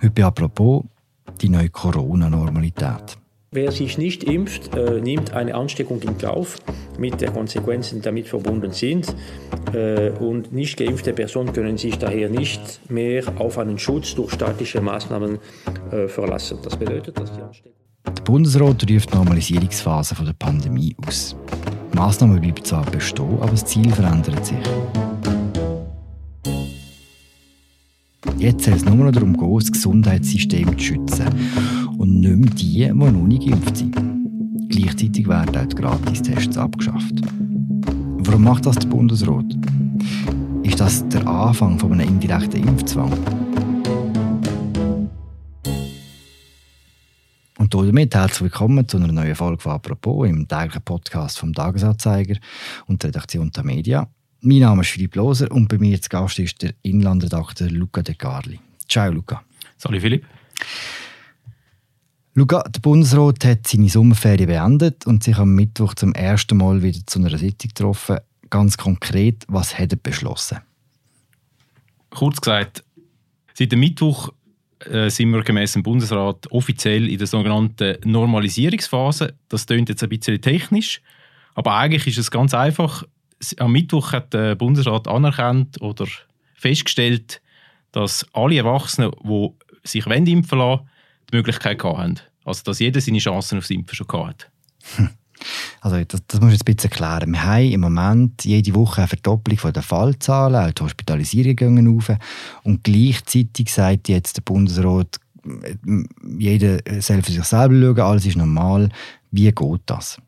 Heute apropos die neue Corona-Normalität. Wer sich nicht impft, äh, nimmt eine Ansteckung in Kauf mit den Konsequenzen, die damit verbunden sind. Äh, und nicht geimpfte Personen können sich daher nicht mehr auf einen Schutz durch staatliche Maßnahmen äh, verlassen. Das bedeutet, dass die Ansteckung. Der Bundesrat ruft die Normalisierungsphase der Pandemie aus. Die Massnahmen bleiben zwar bestehen, aber das Ziel verändert sich. Jetzt soll es nur noch darum gehen, das Gesundheitssystem zu schützen. Und nicht mehr die, die noch nicht geimpft sind. Gleichzeitig werden auch die Gratistests abgeschafft. Warum macht das der Bundesrat? Ist das der Anfang von einem indirekten Impfzwang? Und damit herzlich willkommen zu einer neuen Folge von «Apropos» im täglichen Podcast vom Tagesanzeiger und der Redaktion der Media. Mein Name ist Philipp Loser und bei mir zu Gast ist der Inlandredakteur Luca De Carli. Ciao Luca. Salut Philipp. Luca, der Bundesrat hat seine Sommerferien beendet und sich am Mittwoch zum ersten Mal wieder zu einer Sitzung getroffen. Ganz konkret, was hat er beschlossen? Kurz gesagt, seit dem Mittwoch äh, sind wir gemäß dem Bundesrat offiziell in der sogenannten Normalisierungsphase. Das klingt jetzt ein bisschen technisch, aber eigentlich ist es ganz einfach am Mittwoch hat der Bundesrat anerkannt oder festgestellt, dass alle Erwachsenen, die sich impfen lassen, die Möglichkeit haben. Also, dass jeder seine Chancen aufs Impfen schon hat. Hm. Also, das, das muss ich jetzt ein bisschen erklären. Wir haben im Moment jede Woche eine Verdopplung der Fallzahlen, auch die Hospitalisierungen gehen auf. Und gleichzeitig sagt jetzt der Bundesrat, jeder soll für sich selber schauen, alles ist normal. Wie geht das?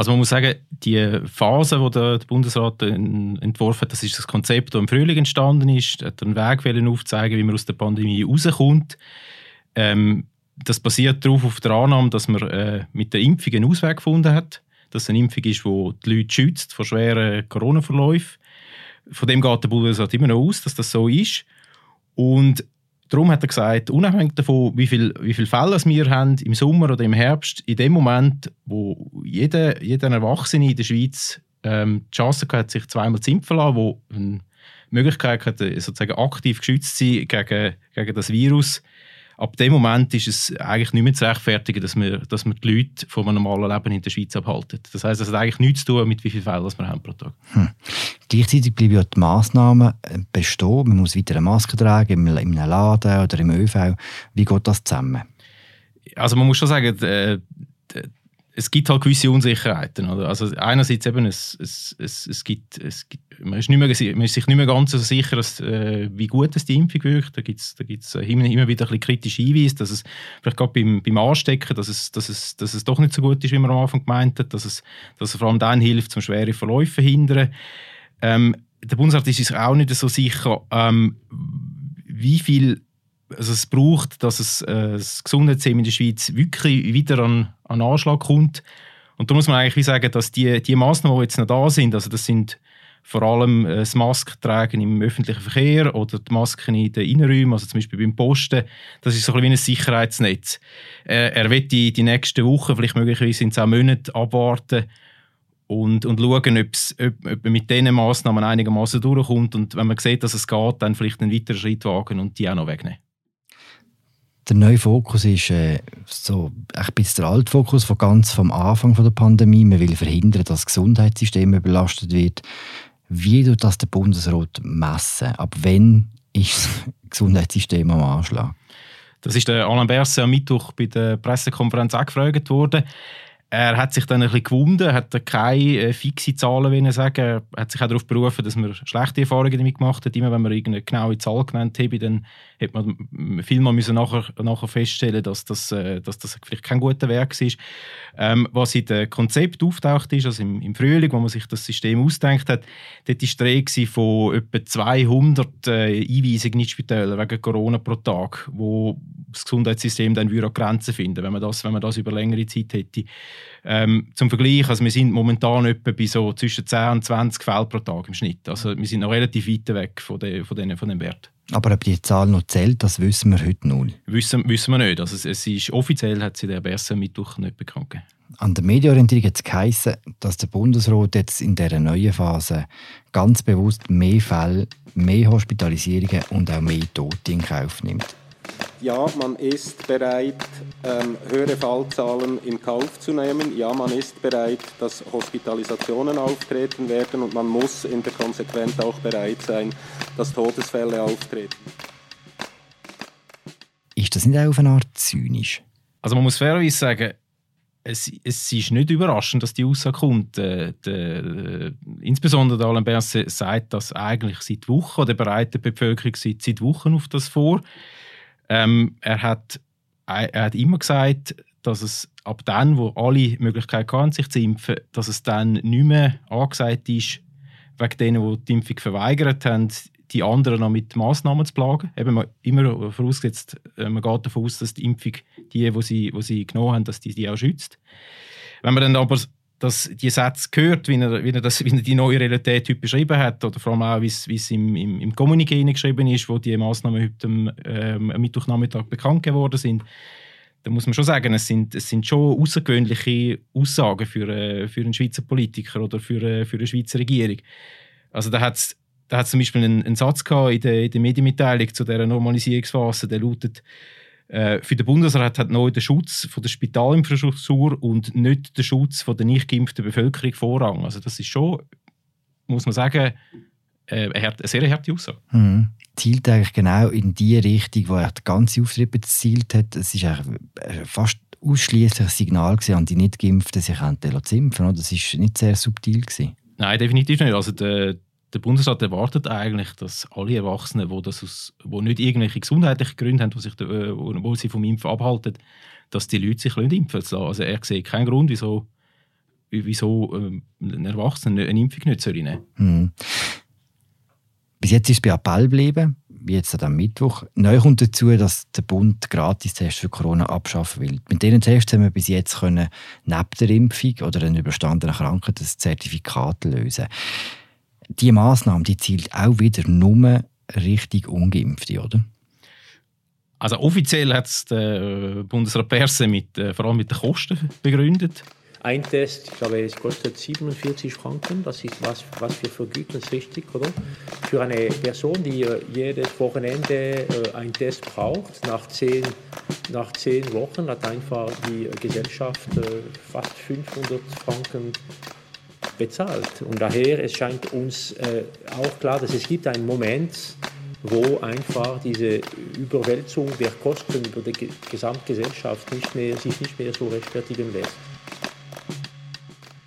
Also man muss sagen, die Phase, die der Bundesrat entworfen hat, das ist das Konzept, das im Frühling entstanden ist, hat einen Weg aufzeigen, wie man aus der Pandemie rauskommt. Ähm, das basiert darauf auf der Annahme, dass man äh, mit der Impfung einen Ausweg gefunden hat, dass es eine Impfung ist, die die Leute schützt vor schweren Corona-Verläufen. Von dem geht der Bundesrat immer noch aus, dass das so ist. Und Darum hat er gesagt, unabhängig davon, wie viele wie viel Fälle wir haben im Sommer oder im Herbst, in dem Moment, wo jeder, jeder Erwachsene in der Schweiz ähm, die Chance hat, sich zweimal zu impfen lassen, wo eine Möglichkeit hat, sozusagen aktiv geschützt zu sein gegen, gegen das Virus, ab dem Moment ist es eigentlich nicht mehr zu rechtfertigen, dass wir, dass die Leute von einem normalen Leben in der Schweiz abhalten. Das heißt, es hat eigentlich nichts zu tun mit wie vielen Fällen wir haben pro Tag. Hm. Gleichzeitig bleiben ja die Massnahmen äh, bestehen. Man muss weiter eine Maske tragen, in einem Laden oder im ÖV. Wie geht das zusammen? Also man muss schon sagen, äh, es gibt halt gewisse Unsicherheiten. Oder? Also einerseits eben, es, es, es, es, gibt, es gibt, man, ist nicht mehr, man ist sich nicht mehr ganz so sicher, dass, äh, wie gut es die Impfung wirkt. Da gibt es da gibt's immer, immer wieder ein bisschen kritische Hinweise, dass es vielleicht gerade beim, beim Anstecken, dass es, dass, es, dass es doch nicht so gut ist, wie man am Anfang gemeint hat, dass es, dass es vor allem dann hilft, zum schwere Verläufe zu verhindern. Ähm, der Bundesrat ist sich auch nicht so sicher, ähm, wie viel also es braucht, dass es, äh, das Gesundheitssystem in der Schweiz wirklich wieder an, an Anschlag kommt. Und da muss man eigentlich sagen, dass die, die Massnahmen, die jetzt noch da sind, also das sind vor allem äh, das Maskentragen im öffentlichen Verkehr oder die Masken in den Innenräumen, also zum Beispiel beim Posten, das ist so ein, wie ein Sicherheitsnetz. Äh, er wird die, die nächsten Wochen, vielleicht möglicherweise in zehn Monaten, abwarten und, und schauen, ob, ob man mit diesen Massnahmen einigermaßen durchkommt und wenn man sieht, dass es geht, dann vielleicht einen weiteren Schritt wagen und die auch noch wegnehmen. Der neue Fokus ist äh, so ein bisschen der alte Fokus von ganz vom Anfang von der Pandemie. Man will verhindern, dass das Gesundheitssystem überlastet wird. Wie tut das der Bundesrat messen? Ab wann ist das Gesundheitssystem am Anschlag? Das ist der Alain Berset am Mittwoch bei der Pressekonferenz auch gefragt worden. Er hat sich dann ein bisschen gewunden, hat keine äh, fixe Zahlen wollen sagen. Er hat sich auch darauf berufen, dass man schlechte Erfahrungen damit gemacht hat. Immer wenn man irgendeine genaue Zahl genannt hat, dann hat man vielmal müssen nachher, nachher feststellen, dass das, äh, dass das vielleicht kein guter Werk ist. Ähm, was in dem Konzept auftaucht ist, also im, im, Frühling, wo man sich das System ausdenkt hat, dort war die von etwa 200 äh, Einweisungen in Spitäler wegen Corona pro Tag, wo das Gesundheitssystem dann wieder Grenzen finden, wenn man das, wenn man das über längere Zeit hätte. Ähm, zum Vergleich, also wir sind momentan etwa bei so zwischen 10 und 20 Fällen pro Tag im Schnitt. Also wir sind noch relativ weit weg von, de, von, den, von dem Wert. Aber ob die Zahl noch zählt, das wissen wir heute nicht. Wissen, wissen wir nicht. Also es, es ist, offiziell hat sie der Berse Mittwoch nicht bekannt gegeben. An der Medienorientierung hat es geheißen, dass der Bundesrat jetzt in dieser neuen Phase ganz bewusst mehr Fälle, mehr Hospitalisierungen und auch mehr Tote in Kauf nimmt. Ja, man ist bereit, ähm, höhere Fallzahlen in Kauf zu nehmen. Ja, man ist bereit, dass Hospitalisationen auftreten werden und man muss in der Konsequenz auch bereit sein, dass Todesfälle auftreten. Ist das nicht auch auf eine Art zynisch? Also man muss fairerweise sagen, es, es ist nicht überraschend, dass die Aussage kommt. Äh, der, insbesondere der Alain Berset sagt das eigentlich seit Wochen, oder bereitet die Bevölkerung seit, seit Wochen auf das vor. Ähm, er, hat, er hat immer gesagt, dass es ab dann, wo alle Möglichkeiten hatten, sich zu impfen, dass es dann nicht mehr angesagt ist, wegen denen, die die Impfung verweigert haben, die anderen noch mit Massnahmen zu plagen. Eben immer vorausgesetzt, äh, man geht davon aus, dass die Impfung, die, die sie, die sie genommen haben, dass die, die auch schützt. Wenn man dann aber das, die Sätze hört, wie er, wie, er das, wie er die neue Realität heute beschrieben hat, oder vor allem auch, wie es, im, im, im Kommuniqué geschrieben ist, wo die Massnahmen heute am, ähm, Mittwochnachmittag bekannt geworden sind, da muss man schon sagen, es sind, es sind schon außergewöhnliche Aussagen für, äh, für einen Schweizer Politiker oder für, äh, für eine Schweizer Regierung. Also da hat es da hat zum Beispiel einen, einen Satz gehabt in der, in der Medienmitteilung zu dieser Normalisierungsphase, der lautet, für den Bundesrat hat neu der Schutz von der Spitalinfrastruktur und nicht der Schutz von der nicht geimpften Bevölkerung Vorrang. Also das ist schon, muss man sagen, äh, eine, sehr harte Aussage. Mhm. Zielt eigentlich genau in die Richtung, wo er die ganze Auftritt gezielt hat. Es ist äh, fast ausschließlich ein Signal an die nicht geimpften, sich zu impfen. Das war nicht sehr subtil. Gewesen. Nein, definitiv nicht. Also der, der Bundesrat erwartet eigentlich, dass alle Erwachsenen, die, das aus, die nicht irgendwelche gesundheitlichen Gründe haben, die, sich, äh, wo sie vom Impfen abhalten, dass die Leute sich impfen lassen. Also er sieht keinen Grund, wieso, wieso ähm, ein Erwachsener eine Impfung nicht nehmen soll. Mhm. Bis jetzt ist es bei Appell geblieben, wie jetzt am Mittwoch. Neu kommt dazu, dass der Bund Gratistests für Corona abschaffen will. Mit diesen Tests haben wir bis jetzt können, neben der Impfung oder einer überstandenen Krankheit das Zertifikat lösen die Maßnahme die zielt auch wieder nur richtig Ungeimpfte, oder? Also offiziell hat es der Bundesrat Perse mit, äh, vor allem mit den Kosten begründet. Ein Test, ich glaube, es kostet 47 Franken. Das ist was, was wir vergüten, ist richtig, oder? Für eine Person, die äh, jedes Wochenende äh, einen Test braucht, nach zehn, nach zehn Wochen hat einfach die Gesellschaft fast 500 Franken bezahlt. Und daher, es scheint uns äh, auch klar, dass es gibt einen Moment, wo einfach diese Überwälzung der Kosten über die Gesamtgesellschaft nicht mehr, sich nicht mehr so rechtfertigen lässt.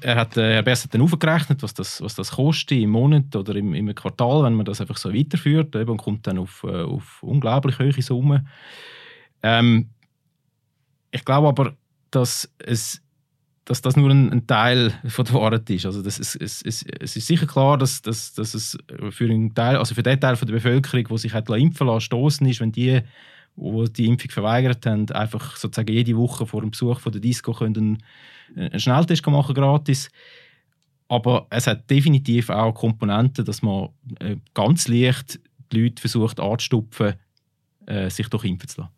Er hat, äh, Herr Bess hat dann aufgerechnet, was das, was das kostet im Monat oder im, im Quartal, wenn man das einfach so weiterführt eben, und kommt dann auf, äh, auf unglaublich hohe Summen. Ähm, ich glaube aber, dass es dass das nur ein, ein, Teil von der Wahrheit ist. Also das ist, es, es, es ist sicher klar, dass, dass, dass es für, einen Teil, also für den Teil von der Bevölkerung, die sich hat impfen lassen, stoßen ist, wenn die, die die Impfung verweigert haben, einfach sozusagen jede Woche vor dem Besuch von der Disco können einen Schnelltest machen gratis. Aber es hat definitiv auch Komponenten, dass man äh, ganz leicht die Leute versucht anzustupfen, äh, sich doch impfen zu lassen.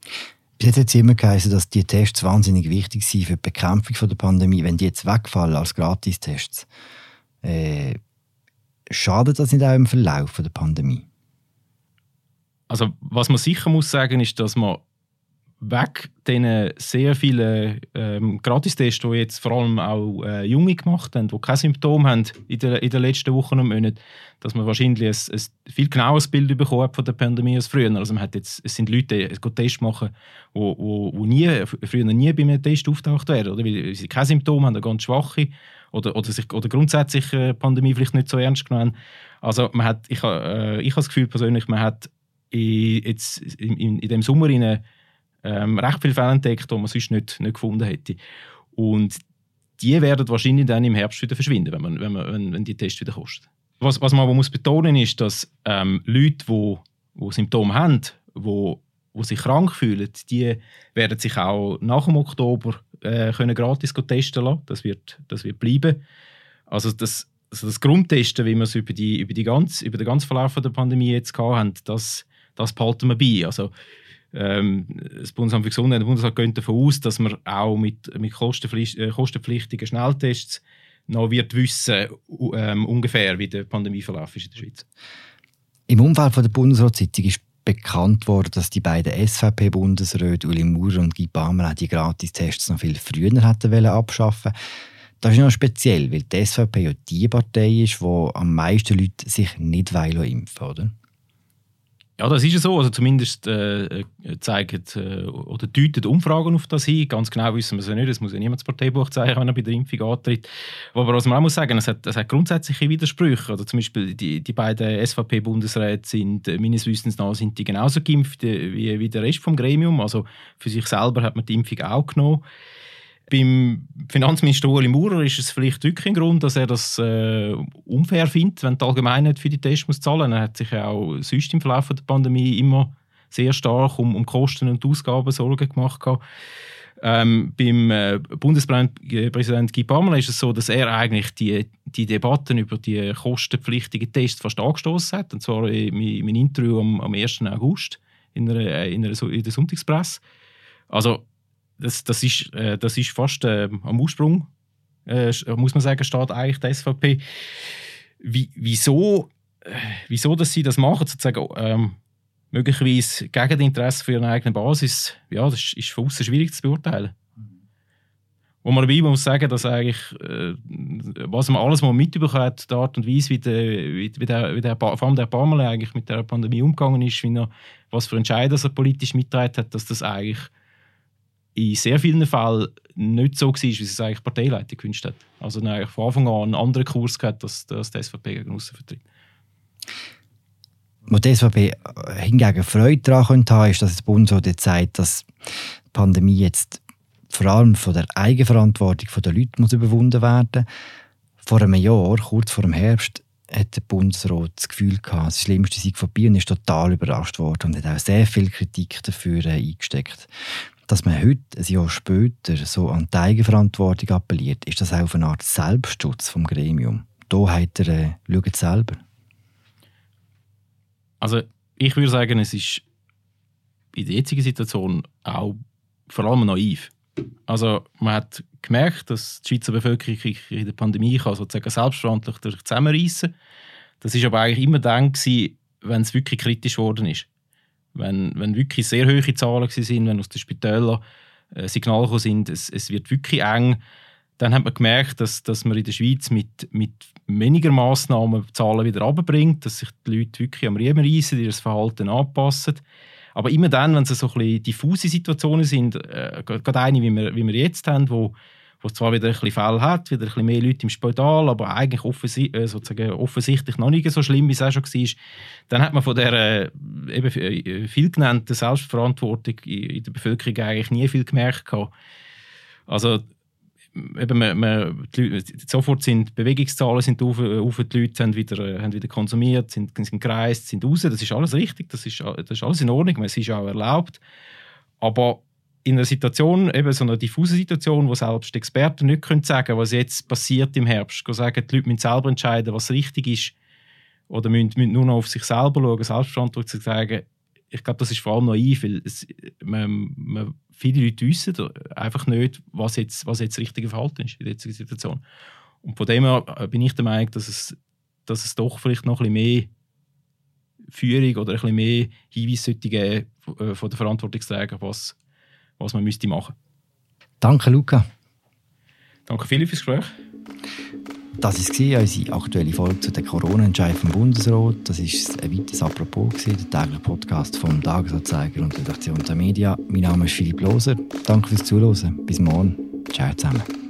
Bis jetzt hat es immer geheißen, dass die Tests wahnsinnig wichtig sind für die Bekämpfung der Pandemie. Wenn die jetzt wegfallen als Gratistests, äh, schadet das nicht auch im Verlauf der Pandemie? Also was man sicher muss sagen, ist, dass man weg diesen sehr vielen ähm, Gratistests, die jetzt vor allem auch äh, Junge gemacht haben, die keine Symptome haben in, der, in den letzten Wochen und Monaten, dass man wahrscheinlich ein, ein viel genaueres Bild bekommen hat von der Pandemie als früher. Also man hat jetzt, es sind Leute, die Tests machen, die wo, wo nie, früher nie bei einem Test auftaucht wären, oder? weil sie keine Symptome haben, ganz schwache oder, oder, sich, oder grundsätzlich äh, Pandemie vielleicht nicht so ernst genommen Also man hat, ich, äh, ich habe das Gefühl persönlich, man hat in, jetzt in, in, in dem Sommer in ähm, recht viele Fälle entdeckt, die man sonst nicht, nicht gefunden hätte. Und die werden wahrscheinlich dann im Herbst wieder verschwinden, wenn, man, wenn, man, wenn, wenn die Tests wieder kosten. Was, was man aber muss betonen ist, dass ähm, Leute, die, die Symptome haben, die, die sich krank fühlen, die werden sich auch nach dem Oktober äh, können gratis testen lassen. Das wird, das wird bleiben. Also das, also das Grundtesten, wie wir es über, die, über, die ganz, über den ganzen Verlauf der Pandemie jetzt hatten, das, das behalten wir bei. Also ähm, das Bundesamt für Gesundheit, der Bundesrat geht davon aus, dass man auch mit, mit kostenpflichtigen, äh, kostenpflichtigen Schnelltests noch wird wissen, ähm, ungefähr, wie der Pandemieverlauf ist in der Schweiz. Im Umfeld von der Bundesratssitzung ist bekannt worden, dass die beiden SVP-Bundesräte Uli Maurer und Guy Palmer die Gratistests noch viel früher hätten abschaffen Das ist noch speziell, weil die SVP ja die Partei ist, wo am meisten Leute sich nicht impfen wollen, ja, das ist ja so. Also zumindest äh, äh, zeigen äh, oder deuten Umfragen auf das hin. Ganz genau wissen wir es ja nicht. Es muss ja niemand das Parteibuch zeigen, wenn er bei der Impfung antritt. Aber was man auch muss sagen, es hat, es hat grundsätzliche Widersprüche. Also zum Beispiel die, die beiden SVP-Bundesräte sind äh, meines Wissens nach sind die genauso geimpft wie, wie der Rest vom Gremium. Also für sich selber hat man die Impfung auch genommen. Beim Finanzminister Ueli Maurer ist es vielleicht wirklich ein Grund, dass er das äh, unfair findet, wenn die Allgemeinheit für die Tests muss zahlen muss. Er hat sich auch sonst im Verlauf der Pandemie immer sehr stark um, um Kosten und Ausgaben Sorgen gemacht. Ähm, beim äh, Bundespräsident Guy Parmelin ist es so, dass er eigentlich die, die Debatten über die kostenpflichtigen Tests fast angestoßen hat. Und zwar in meinem Interview am, am 1. August in, einer, äh, in, einer, in der Sonntagspresse. Also das, das, ist, äh, das ist fast äh, am Ursprung, äh, muss man sagen, steht eigentlich die SVP. Wie, wieso, äh, wieso dass sie das machen, sozusagen, ähm, möglicherweise gegen das Interesse für ihre eigene Basis, ja, das ist von außen schwierig zu beurteilen. Wo man dabei muss sagen, dass eigentlich, äh, was man alles mal mitbekommen hat, die Art und Weise, wie der, wie, wie der, wie der vor allem der Pamela eigentlich mit der Pandemie umgegangen ist, wie er, was für Entscheidungen er politisch mitgeteilt hat, dass das eigentlich in sehr vielen Fällen nicht so war, wie es eigentlich die Parteileitung gewünscht hat. Also eigentlich von Anfang an einen anderen Kurs gehabt, als, als die SVP gegen aussen vertritt. Was die SVP hingegen Freude daran könnte haben, ist, dass das Bundesrat jetzt sagt, dass die Pandemie jetzt vor allem von der Eigenverantwortung der Leute muss überwunden werden Vor einem Jahr, kurz vor dem Herbst, hat der Bundesrat das Gefühl gehabt, das Schlimmste sei vorbei und ist total überrascht worden und hat auch sehr viel Kritik dafür eingesteckt dass man heute, ein Jahr später, so an die Eigenverantwortung appelliert, ist das auch eine Art Selbstschutz vom Gremium. Da hat er, äh, selber. Also ich würde sagen, es ist in der jetzigen Situation auch vor allem naiv. Also man hat gemerkt, dass die Schweizer Bevölkerung in der Pandemie kann sozusagen selbstverantwortlich zusammenreißen. Das ist aber eigentlich immer dann gewesen, wenn es wirklich kritisch geworden ist wenn, wenn wirklich sehr hohe Zahlen sind, wenn aus den Spitälern äh, Signale gekommen sind, es, es wird wirklich eng, dann hat man gemerkt, dass, dass man in der Schweiz mit, mit weniger Massnahmen Zahlen wieder runterbringt, dass sich die Leute wirklich am Riemen reissen, ihr Verhalten anpassen. Aber immer dann, wenn es so ein bisschen diffuse Situationen sind, äh, gerade eine, wie wir, wie wir jetzt haben, wo wo zwar wieder ein bisschen Fälle hat, wieder ein bisschen mehr Leute im Spital, aber eigentlich offensi äh, sozusagen offensichtlich noch nicht so schlimm, wie es auch schon war, dann hat man von der äh, eben äh, viel genannten Selbstverantwortung in der Bevölkerung eigentlich nie viel gemerkt. Gehabt. Also eben, man, man, Leute, sofort sind Bewegungszahlen sind auf, auf, die Leute haben wieder, haben wieder konsumiert, sind, sind gereist, sind raus. Das ist alles richtig, das ist, das ist alles in Ordnung, es ist auch erlaubt. Aber in einer Situation, eben so einer diffusen Situation, wo selbst Experten nicht können sagen was jetzt passiert im Herbst, sagen, die Leute müssen selber entscheiden, was richtig ist, oder müssen, müssen nur noch auf sich selber schauen, selbstverantwortlich zu sagen, ich glaube, das ist vor allem naiv, weil es, man, man, viele Leute wissen einfach nicht, was jetzt, was jetzt das richtige Verhalten ist in dieser Situation. Und von dem her äh, bin ich der Meinung, dass es, dass es doch vielleicht noch ein bisschen mehr Führung oder ein bisschen mehr Hinweise sollte geben äh, von den Verantwortungsträgern, was was man müsste machen. Danke, Luca. Danke Philipp fürs Gespräch. Das war unsere aktuelle Folge zu den Corona-Entscheidungen vom Bundesrat. Das war ein weiteres Apropos, der tägliche Podcast vom Tagesanzeiger und Redaktion der Media. Mein Name ist Philipp Loser. Danke fürs Zuhören. Bis morgen. Ciao zusammen.